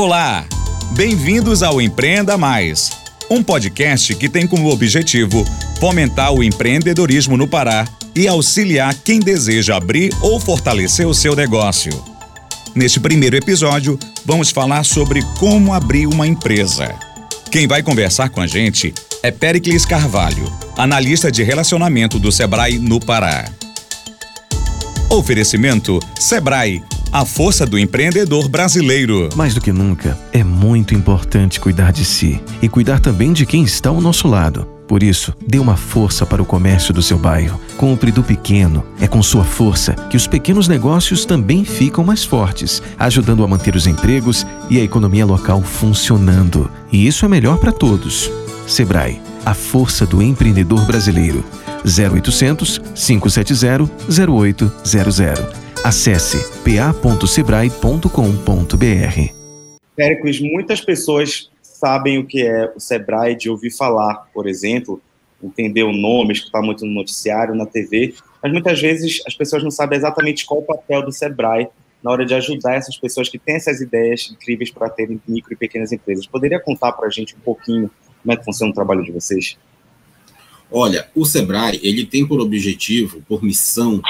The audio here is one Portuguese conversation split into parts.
Olá! Bem-vindos ao Empreenda Mais, um podcast que tem como objetivo fomentar o empreendedorismo no Pará e auxiliar quem deseja abrir ou fortalecer o seu negócio. Neste primeiro episódio, vamos falar sobre como abrir uma empresa. Quem vai conversar com a gente é Pericles Carvalho, analista de relacionamento do Sebrae no Pará. Oferecimento Sebrae, a força do empreendedor brasileiro. Mais do que nunca, é muito importante cuidar de si e cuidar também de quem está ao nosso lado. Por isso, dê uma força para o comércio do seu bairro. Compre do pequeno. É com sua força que os pequenos negócios também ficam mais fortes, ajudando a manter os empregos e a economia local funcionando. E isso é melhor para todos. Sebrae, a força do empreendedor brasileiro. 0800 570 0800. Acesse pa.sebrae.com.br. Péricles, muitas pessoas sabem o que é o Sebrae de ouvir falar, por exemplo, entender o nome, escutar muito no noticiário, na TV, mas muitas vezes as pessoas não sabem exatamente qual o papel do Sebrae na hora de ajudar essas pessoas que têm essas ideias incríveis para terem micro e pequenas empresas. Poderia contar para a gente um pouquinho como é que funciona o trabalho de vocês? Olha, o Sebrae ele tem por objetivo, por missão,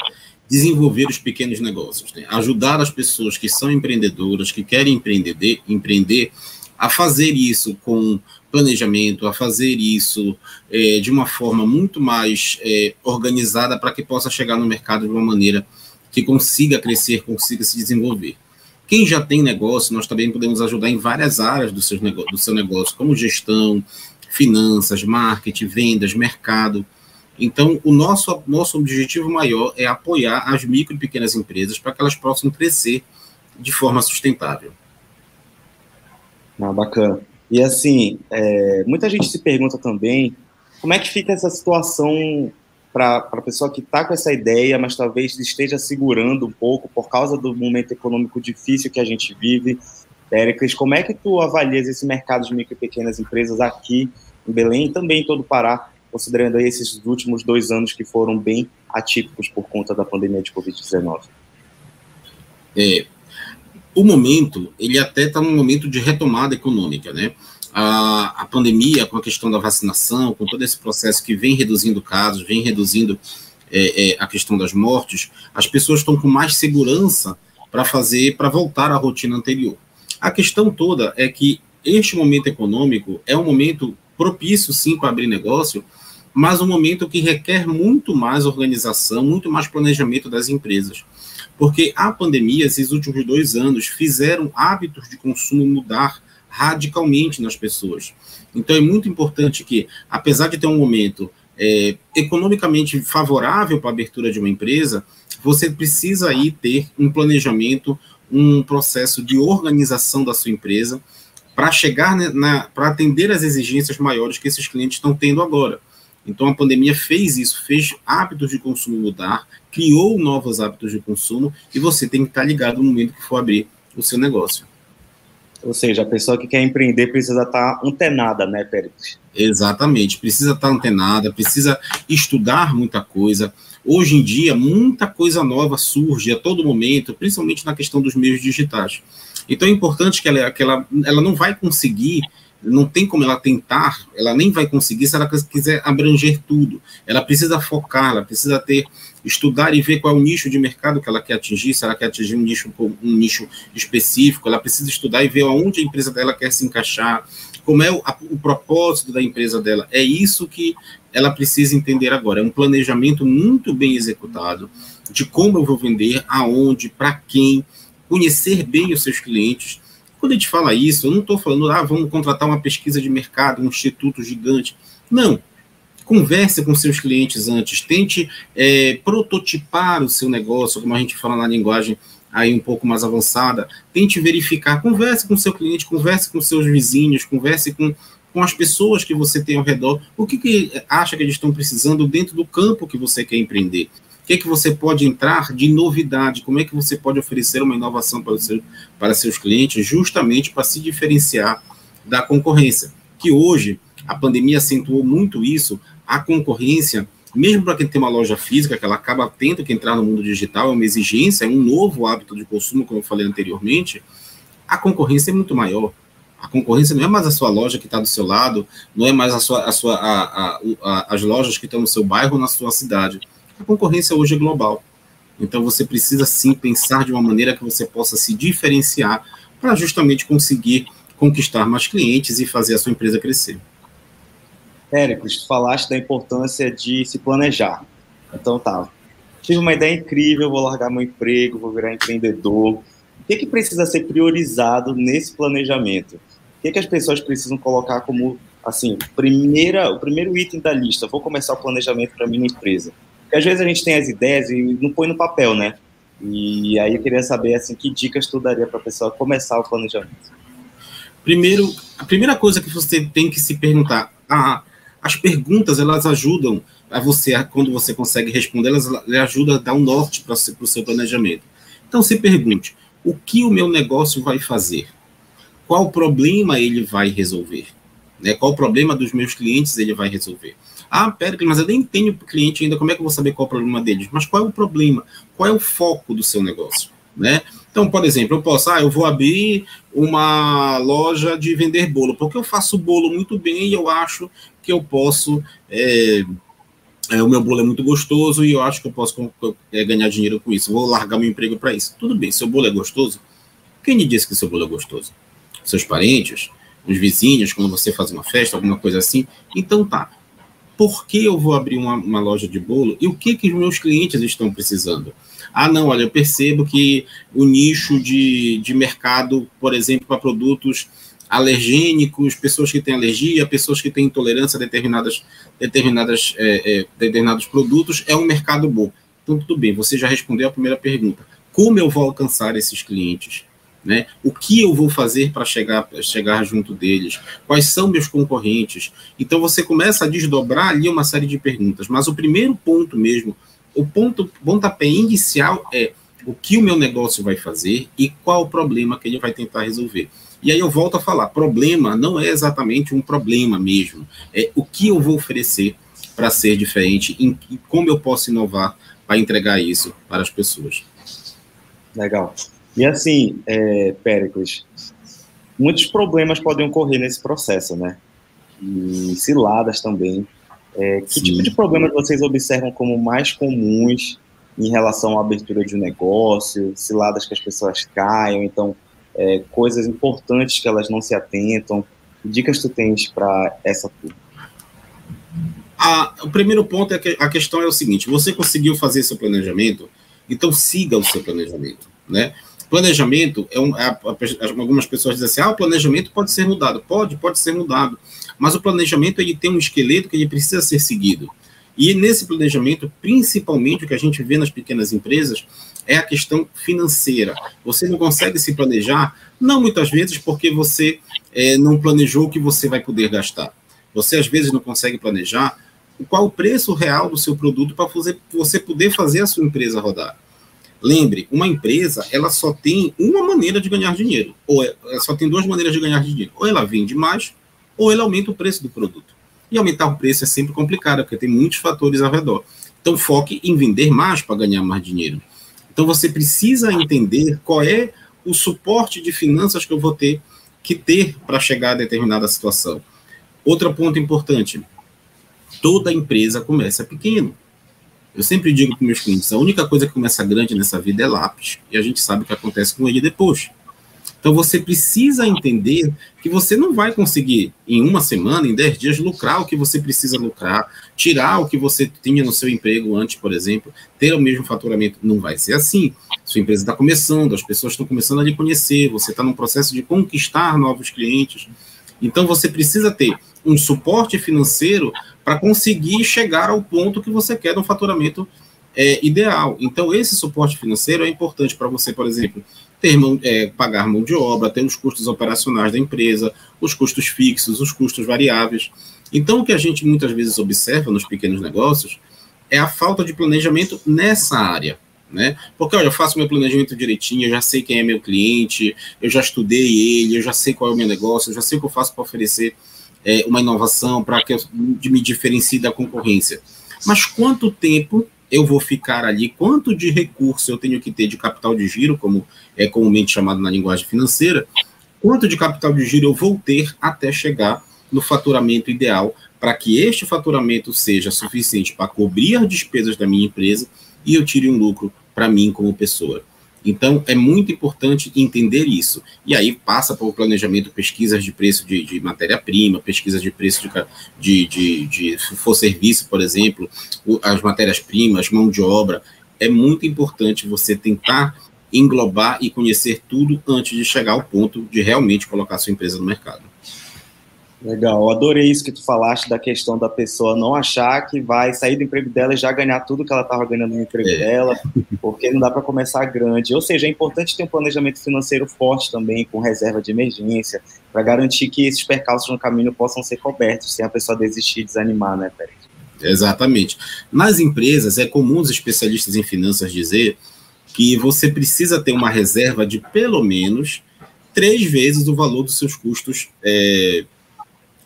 desenvolver os pequenos negócios, né? ajudar as pessoas que são empreendedoras, que querem empreender, empreender a fazer isso com planejamento, a fazer isso é, de uma forma muito mais é, organizada para que possa chegar no mercado de uma maneira que consiga crescer, consiga se desenvolver. Quem já tem negócio, nós também podemos ajudar em várias áreas do seu, do seu negócio, como gestão, finanças, marketing, vendas, mercado. Então, o nosso, nosso objetivo maior é apoiar as micro e pequenas empresas para que elas possam crescer de forma sustentável. Ah, bacana. E assim, é, muita gente se pergunta também como é que fica essa situação para a pessoa que está com essa ideia, mas talvez esteja segurando um pouco por causa do momento econômico difícil que a gente vive. Péricles, como é que tu avalias esse mercado de micro e pequenas empresas aqui em Belém e também em todo o Pará, considerando esses últimos dois anos que foram bem atípicos por conta da pandemia de Covid-19? É, o momento, ele até está num momento de retomada econômica, né? A, a pandemia, com a questão da vacinação, com todo esse processo que vem reduzindo casos, vem reduzindo é, é, a questão das mortes, as pessoas estão com mais segurança para fazer, para voltar à rotina anterior. A questão toda é que este momento econômico é um momento propício, sim, para abrir negócio, mas um momento que requer muito mais organização, muito mais planejamento das empresas. Porque a pandemia, esses últimos dois anos, fizeram hábitos de consumo mudar radicalmente nas pessoas. Então é muito importante que, apesar de ter um momento é, economicamente favorável para a abertura de uma empresa, você precisa aí ter um planejamento, um processo de organização da sua empresa para chegar na, para atender as exigências maiores que esses clientes estão tendo agora. Então a pandemia fez isso, fez hábitos de consumo mudar, criou novos hábitos de consumo e você tem que estar ligado no momento que for abrir o seu negócio. Ou seja, a pessoa que quer empreender precisa estar antenada, né, Pérez? Exatamente, precisa estar antenada, precisa estudar muita coisa. Hoje em dia, muita coisa nova surge a todo momento, principalmente na questão dos meios digitais. Então é importante que ela, que ela, ela não vai conseguir, não tem como ela tentar, ela nem vai conseguir se ela quiser abranger tudo. Ela precisa focar, ela precisa ter, estudar e ver qual é o nicho de mercado que ela quer atingir, se ela quer atingir um nicho, um nicho específico, ela precisa estudar e ver aonde a empresa dela quer se encaixar, como é o, a, o propósito da empresa dela. É isso que ela precisa entender agora. É um planejamento muito bem executado de como eu vou vender, aonde, para quem, conhecer bem os seus clientes. Quando a gente fala isso, eu não estou falando, ah, vamos contratar uma pesquisa de mercado, um instituto gigante. Não. Converse com seus clientes antes, tente é, prototipar o seu negócio, como a gente fala na linguagem aí um pouco mais avançada, tente verificar, converse com seu cliente, converse com seus vizinhos, converse com, com as pessoas que você tem ao redor, o que, que acha que eles estão precisando dentro do campo que você quer empreender que, que você pode entrar de novidade, como é que você pode oferecer uma inovação para, seu, para seus clientes, justamente para se diferenciar da concorrência. Que hoje, a pandemia acentuou muito isso, a concorrência, mesmo para quem tem uma loja física, que ela acaba tendo que entrar no mundo digital, é uma exigência, é um novo hábito de consumo, como eu falei anteriormente, a concorrência é muito maior. A concorrência não é mais a sua loja que está do seu lado, não é mais a sua, a sua, a, a, as lojas que estão no seu bairro ou na sua cidade. A concorrência hoje é global. Então você precisa sim pensar de uma maneira que você possa se diferenciar para justamente conseguir conquistar mais clientes e fazer a sua empresa crescer. Érico, tu falaste da importância de se planejar. Então tá, tive uma ideia incrível, vou largar meu emprego, vou virar empreendedor. O que, que precisa ser priorizado nesse planejamento? O que, que as pessoas precisam colocar como, assim, primeira, o primeiro item da lista? Vou começar o planejamento para minha empresa. Porque às vezes a gente tem as ideias e não põe no papel, né? E aí eu queria saber, assim, que dicas tu daria para a pessoa começar o planejamento? Primeiro, a primeira coisa que você tem que se perguntar, as perguntas, elas ajudam a você, quando você consegue responder, elas, elas ajudam a dar um norte para o seu planejamento. Então, se pergunte, o que o meu negócio vai fazer? Qual problema ele vai resolver? Né? Qual o problema dos meus clientes ele vai resolver? Ah, pera, mas eu nem tenho cliente ainda, como é que eu vou saber qual o problema deles? Mas qual é o problema? Qual é o foco do seu negócio? Né? Então, por exemplo, eu posso, ah, eu vou abrir uma loja de vender bolo, porque eu faço bolo muito bem e eu acho que eu posso. É, é, o meu bolo é muito gostoso e eu acho que eu posso é, ganhar dinheiro com isso. Vou largar meu emprego para isso. Tudo bem, seu bolo é gostoso. Quem lhe disse que seu bolo é gostoso? Seus parentes, os vizinhos, quando você faz uma festa, alguma coisa assim. Então tá. Por que eu vou abrir uma, uma loja de bolo e o que, que os meus clientes estão precisando? Ah, não, olha, eu percebo que o nicho de, de mercado, por exemplo, para produtos alergênicos, pessoas que têm alergia, pessoas que têm intolerância a determinadas, determinadas, é, é, determinados produtos, é um mercado bom. Então, tudo bem, você já respondeu a primeira pergunta. Como eu vou alcançar esses clientes? Né? O que eu vou fazer para chegar, chegar junto deles? Quais são meus concorrentes? Então, você começa a desdobrar ali uma série de perguntas. Mas o primeiro ponto mesmo o ponto, pontapé inicial é o que o meu negócio vai fazer e qual o problema que ele vai tentar resolver. E aí eu volto a falar, problema não é exatamente um problema mesmo, é o que eu vou oferecer para ser diferente e como eu posso inovar para entregar isso para as pessoas. Legal. E assim, é, Péricles, muitos problemas podem ocorrer nesse processo, né? E ciladas também. É, que Sim. tipo de problemas vocês observam como mais comuns em relação à abertura de um negócio, ciladas que as pessoas caiam, então é, coisas importantes que elas não se atentam? Que dicas tu tens para essa turma? Ah, o primeiro ponto é que a questão é o seguinte: você conseguiu fazer seu planejamento, então siga o seu planejamento, né? Planejamento é um, é, algumas pessoas dizem assim, ah, o planejamento pode ser mudado, pode, pode ser mudado, mas o planejamento ele tem um esqueleto que ele precisa ser seguido. E nesse planejamento, principalmente o que a gente vê nas pequenas empresas, é a questão financeira. Você não consegue se planejar, não muitas vezes porque você é, não planejou o que você vai poder gastar. Você às vezes não consegue planejar qual o preço real do seu produto para você poder fazer a sua empresa rodar. Lembre, uma empresa ela só tem uma maneira de ganhar dinheiro, ou é, só tem duas maneiras de ganhar dinheiro. Ou ela vende mais, ou ele aumenta o preço do produto. E aumentar o preço é sempre complicado, porque tem muitos fatores ao redor. Então, foque em vender mais para ganhar mais dinheiro. Então, você precisa entender qual é o suporte de finanças que eu vou ter que ter para chegar a determinada situação. Outro ponto importante: toda empresa começa pequeno. Eu sempre digo para meus clientes: a única coisa que começa grande nessa vida é lápis, e a gente sabe o que acontece com ele depois. Então você precisa entender que você não vai conseguir em uma semana, em dez dias, lucrar o que você precisa lucrar, tirar o que você tinha no seu emprego antes, por exemplo, ter o mesmo faturamento. Não vai ser assim. Sua empresa está começando, as pessoas estão começando a lhe conhecer, você está num processo de conquistar novos clientes. Então você precisa ter um suporte financeiro para conseguir chegar ao ponto que você quer no faturamento é, ideal. Então, esse suporte financeiro é importante para você, por exemplo, ter é, pagar mão de obra, ter os custos operacionais da empresa, os custos fixos, os custos variáveis. Então, o que a gente muitas vezes observa nos pequenos negócios é a falta de planejamento nessa área. Né? Porque, olha, eu faço meu planejamento direitinho, eu já sei quem é meu cliente, eu já estudei ele, eu já sei qual é o meu negócio, eu já sei o que eu faço para oferecer é, uma inovação, para que eu me diferencie da concorrência. Mas quanto tempo eu vou ficar ali, quanto de recurso eu tenho que ter de capital de giro, como é comumente chamado na linguagem financeira, quanto de capital de giro eu vou ter até chegar no faturamento ideal, para que este faturamento seja suficiente para cobrir as despesas da minha empresa e eu tire um lucro para mim como pessoa. Então, é muito importante entender isso. E aí passa o planejamento, pesquisas de preço de, de matéria-prima, pesquisas de preço de, de, de, de for serviço, por exemplo, as matérias-primas, mão de obra. É muito importante você tentar englobar e conhecer tudo antes de chegar ao ponto de realmente colocar sua empresa no mercado. Legal, adorei isso que tu falaste da questão da pessoa não achar que vai sair do emprego dela e já ganhar tudo que ela estava ganhando no emprego é. dela, porque não dá para começar grande. Ou seja, é importante ter um planejamento financeiro forte também, com reserva de emergência, para garantir que esses percalços no caminho possam ser cobertos, sem a pessoa desistir e desanimar, né, Pérez? Exatamente. Nas empresas, é comum os especialistas em finanças dizer que você precisa ter uma reserva de pelo menos três vezes o valor dos seus custos é,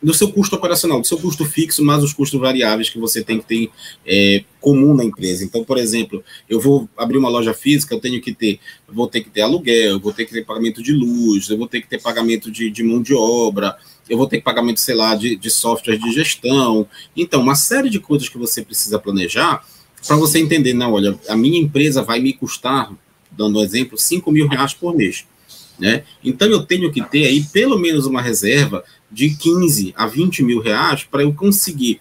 do seu custo operacional, do seu custo fixo, mais os custos variáveis que você tem que ter é, comum na empresa. Então, por exemplo, eu vou abrir uma loja física, eu tenho que ter, vou ter que ter aluguel, vou ter que ter pagamento de luz, eu vou ter que ter pagamento de, de mão de obra, eu vou ter pagamento, sei lá, de, de software de gestão. Então, uma série de coisas que você precisa planejar para você entender, não, olha, a minha empresa vai me custar, dando um exemplo, 5 mil reais por mês. Né? Então eu tenho que ter aí pelo menos uma reserva de 15 a 20 mil reais para eu conseguir,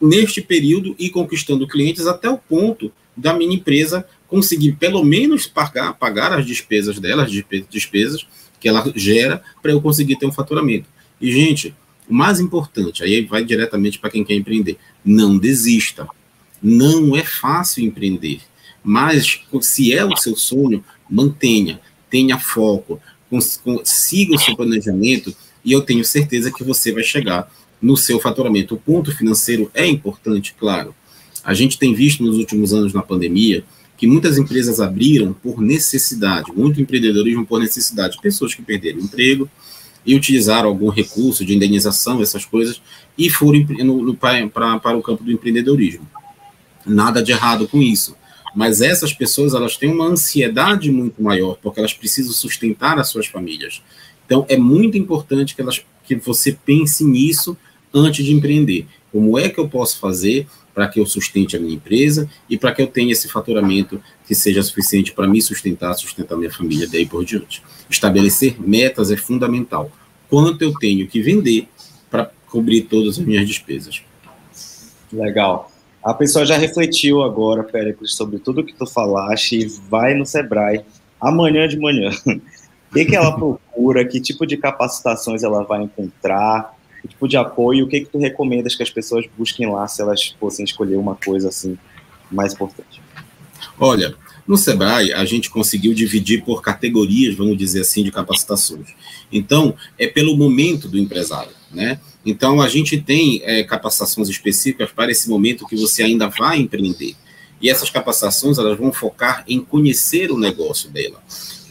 neste período, ir conquistando clientes até o ponto da minha empresa conseguir pelo menos pagar, pagar as despesas dela, as despesas que ela gera, para eu conseguir ter um faturamento. E, gente, o mais importante, aí vai diretamente para quem quer empreender, não desista. Não é fácil empreender, mas se é o seu sonho, mantenha, tenha foco, siga o seu planejamento e eu tenho certeza que você vai chegar no seu faturamento. O ponto financeiro é importante, claro. A gente tem visto nos últimos anos na pandemia que muitas empresas abriram por necessidade, muito empreendedorismo por necessidade, pessoas que perderam emprego e utilizaram algum recurso de indenização, essas coisas, e foram no, no, pra, para o campo do empreendedorismo. Nada de errado com isso. Mas essas pessoas elas têm uma ansiedade muito maior, porque elas precisam sustentar as suas famílias. Então, é muito importante que, elas, que você pense nisso antes de empreender. Como é que eu posso fazer para que eu sustente a minha empresa e para que eu tenha esse faturamento que seja suficiente para me sustentar, sustentar minha família daí por diante. Estabelecer metas é fundamental. Quanto eu tenho que vender para cobrir todas as minhas despesas. Legal. A pessoa já refletiu agora, Péricles, sobre tudo que tu falaste e vai no Sebrae amanhã de manhã. O que, que ela procura, que tipo de capacitações ela vai encontrar, que tipo de apoio, o que, que tu recomendas que as pessoas busquem lá se elas fossem escolher uma coisa assim mais importante? Olha, no Sebrae, a gente conseguiu dividir por categorias, vamos dizer assim, de capacitações. Então, é pelo momento do empresário, né? Então, a gente tem é, capacitações específicas para esse momento que você ainda vai empreender. E essas capacitações, elas vão focar em conhecer o negócio dela.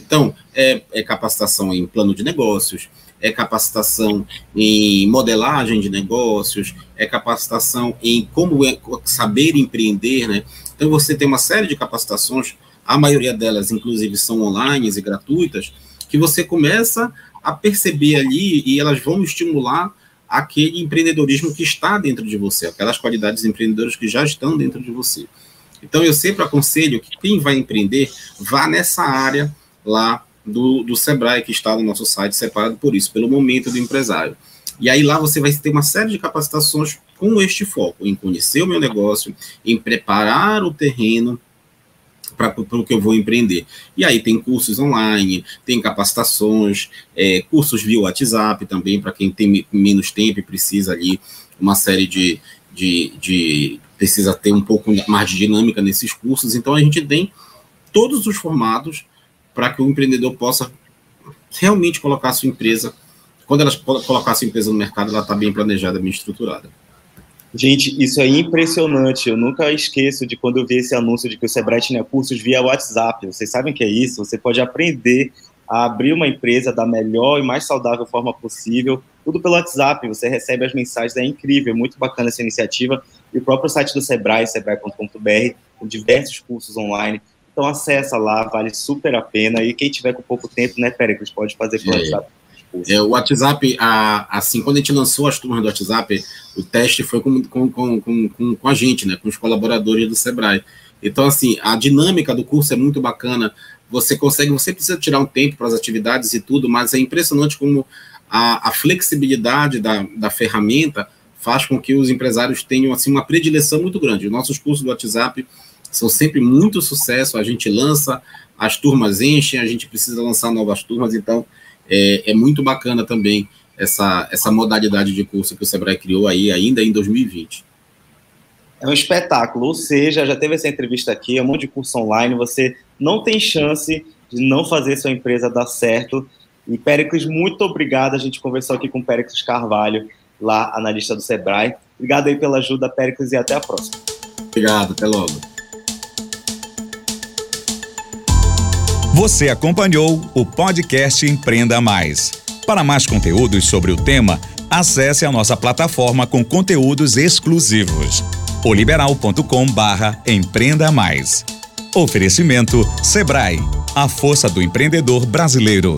Então, é, é capacitação em plano de negócios, é capacitação em modelagem de negócios, é capacitação em como é, saber empreender, né? Então, você tem uma série de capacitações, a maioria delas, inclusive, são online e gratuitas, que você começa a perceber ali e elas vão estimular aquele empreendedorismo que está dentro de você, aquelas qualidades empreendedoras que já estão dentro de você. Então, eu sempre aconselho que quem vai empreender vá nessa área lá do, do Sebrae, que está no nosso site, separado por isso, pelo momento do empresário. E aí lá você vai ter uma série de capacitações com este foco, em conhecer o meu negócio, em preparar o terreno para o que eu vou empreender. E aí tem cursos online, tem capacitações, é, cursos via WhatsApp também, para quem tem menos tempo e precisa ali uma série de, de, de, precisa ter um pouco mais de dinâmica nesses cursos. Então a gente tem todos os formatos para que o empreendedor possa realmente colocar a sua empresa, quando ela colocar a sua empresa no mercado, ela está bem planejada, bem estruturada. Gente, isso é impressionante. Eu nunca esqueço de quando eu vi esse anúncio de que o Sebrae tinha cursos via WhatsApp. Vocês sabem o que é isso? Você pode aprender a abrir uma empresa da melhor e mais saudável forma possível tudo pelo WhatsApp, você recebe as mensagens, é incrível, é muito bacana essa iniciativa. E o próprio site do Sebrae, sebrae.com.br, com diversos cursos online. Então acessa lá, vale super a pena. E quem tiver com pouco tempo, né, Péricles, pode fazer pelo é. WhatsApp. É, o WhatsApp, a, assim, quando a gente lançou as turmas do WhatsApp, o teste foi com, com, com, com, com a gente, né, com os colaboradores do Sebrae. Então, assim, a dinâmica do curso é muito bacana. Você consegue, você precisa tirar um tempo para as atividades e tudo, mas é impressionante como a, a flexibilidade da, da ferramenta faz com que os empresários tenham assim uma predileção muito grande. Os nossos cursos do WhatsApp são sempre muito sucesso, a gente lança, as turmas enchem, a gente precisa lançar novas turmas, então é, é muito bacana também essa, essa modalidade de curso que o Sebrae criou aí ainda em 2020. É um espetáculo, ou seja, já teve essa entrevista aqui, é um monte de curso online, você não tem chance de não fazer sua empresa dar certo. E Péricles, muito obrigado, a gente conversou aqui com o Péricles Carvalho, lá analista do Sebrae. Obrigado aí pela ajuda, Péricles, e até a próxima. Obrigado, até logo. Você acompanhou o podcast Empreenda Mais. Para mais conteúdos sobre o tema, acesse a nossa plataforma com conteúdos exclusivos. oliberal.com barra empreenda mais. Oferecimento Sebrae, a força do empreendedor brasileiro.